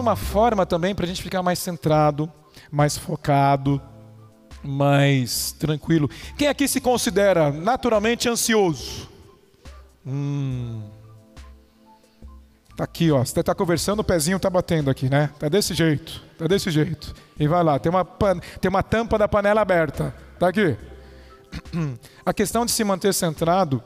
uma forma também para a gente ficar mais centrado, mais focado, mais tranquilo. Quem aqui se considera naturalmente ansioso? Hum. Tá aqui, ó. Você está conversando, o pezinho está batendo aqui, né? Tá desse jeito, tá desse jeito. E vai lá, tem uma, pan... tem uma tampa da panela aberta. Tá aqui. A questão de se manter centrado,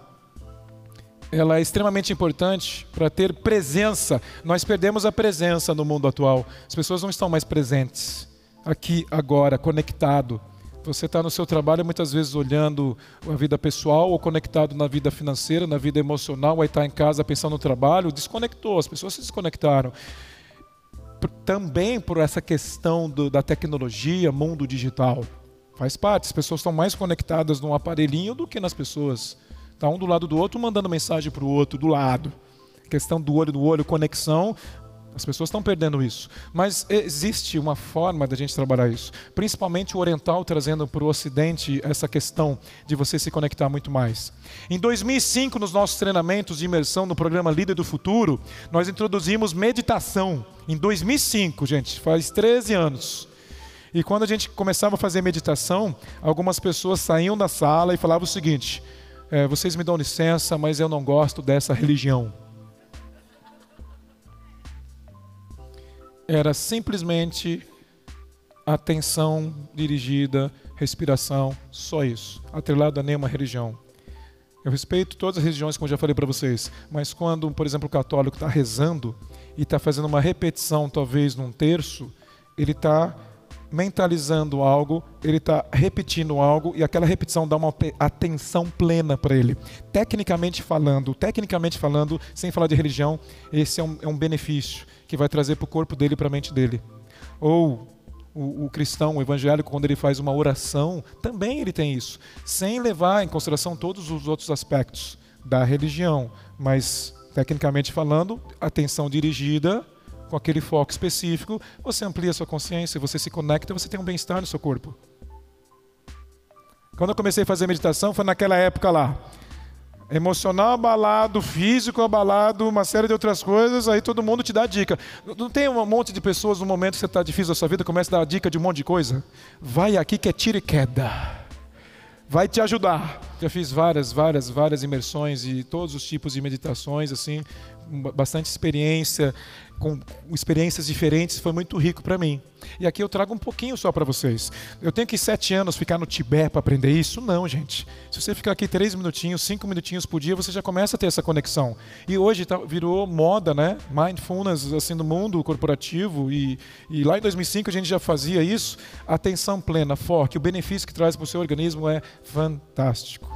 ela é extremamente importante para ter presença. Nós perdemos a presença no mundo atual. As pessoas não estão mais presentes aqui agora, conectado você está no seu trabalho muitas vezes olhando a vida pessoal ou conectado na vida financeira, na vida emocional, aí está em casa pensando no trabalho, desconectou, as pessoas se desconectaram. Também por essa questão do, da tecnologia, mundo digital. Faz parte, as pessoas estão mais conectadas num aparelhinho do que nas pessoas. Está um do lado do outro, mandando mensagem para o outro, do lado. Questão do olho no olho, conexão, as pessoas estão perdendo isso. Mas existe uma forma da gente trabalhar isso. Principalmente o oriental trazendo para o ocidente essa questão de você se conectar muito mais. Em 2005, nos nossos treinamentos de imersão no programa Líder do Futuro, nós introduzimos meditação. Em 2005, gente, faz 13 anos. E quando a gente começava a fazer meditação, algumas pessoas saíam da sala e falavam o seguinte: é, vocês me dão licença, mas eu não gosto dessa religião. era simplesmente atenção dirigida, respiração, só isso, atrelado a nenhuma religião. Eu respeito todas as religiões, como já falei para vocês, mas quando, por exemplo, o católico está rezando e está fazendo uma repetição, talvez num terço, ele está mentalizando algo, ele está repetindo algo e aquela repetição dá uma atenção plena para ele. Tecnicamente falando, tecnicamente falando, sem falar de religião, esse é um, é um benefício que vai trazer para o corpo dele e para a mente dele. Ou o, o, cristão, o evangélico, quando ele faz uma oração, também ele tem isso, sem levar em consideração todos os outros aspectos da religião, mas tecnicamente falando, atenção dirigida com aquele foco específico, você amplia sua consciência, você se conecta, você tem um bem-estar no seu corpo. Quando eu comecei a fazer meditação, foi naquela época lá. Emocional abalado, físico abalado, uma série de outras coisas, aí todo mundo te dá dica. Não tem um monte de pessoas no momento que você está difícil na sua vida, começa a dar dica de um monte de coisa? Vai aqui que é tira e queda vai te ajudar. Já fiz várias, várias, várias imersões e todos os tipos de meditações, assim, bastante experiência, com experiências diferentes, foi muito rico para mim. E aqui eu trago um pouquinho só para vocês. Eu tenho que sete anos ficar no Tibete para aprender isso? Não, gente. Se você ficar aqui três minutinhos, cinco minutinhos por dia, você já começa a ter essa conexão. E hoje tá, virou moda, né? Mindfulness assim no mundo corporativo e, e lá em 2005 a gente já fazia isso. Atenção plena, forte. O benefício que traz para o seu organismo é fantástico.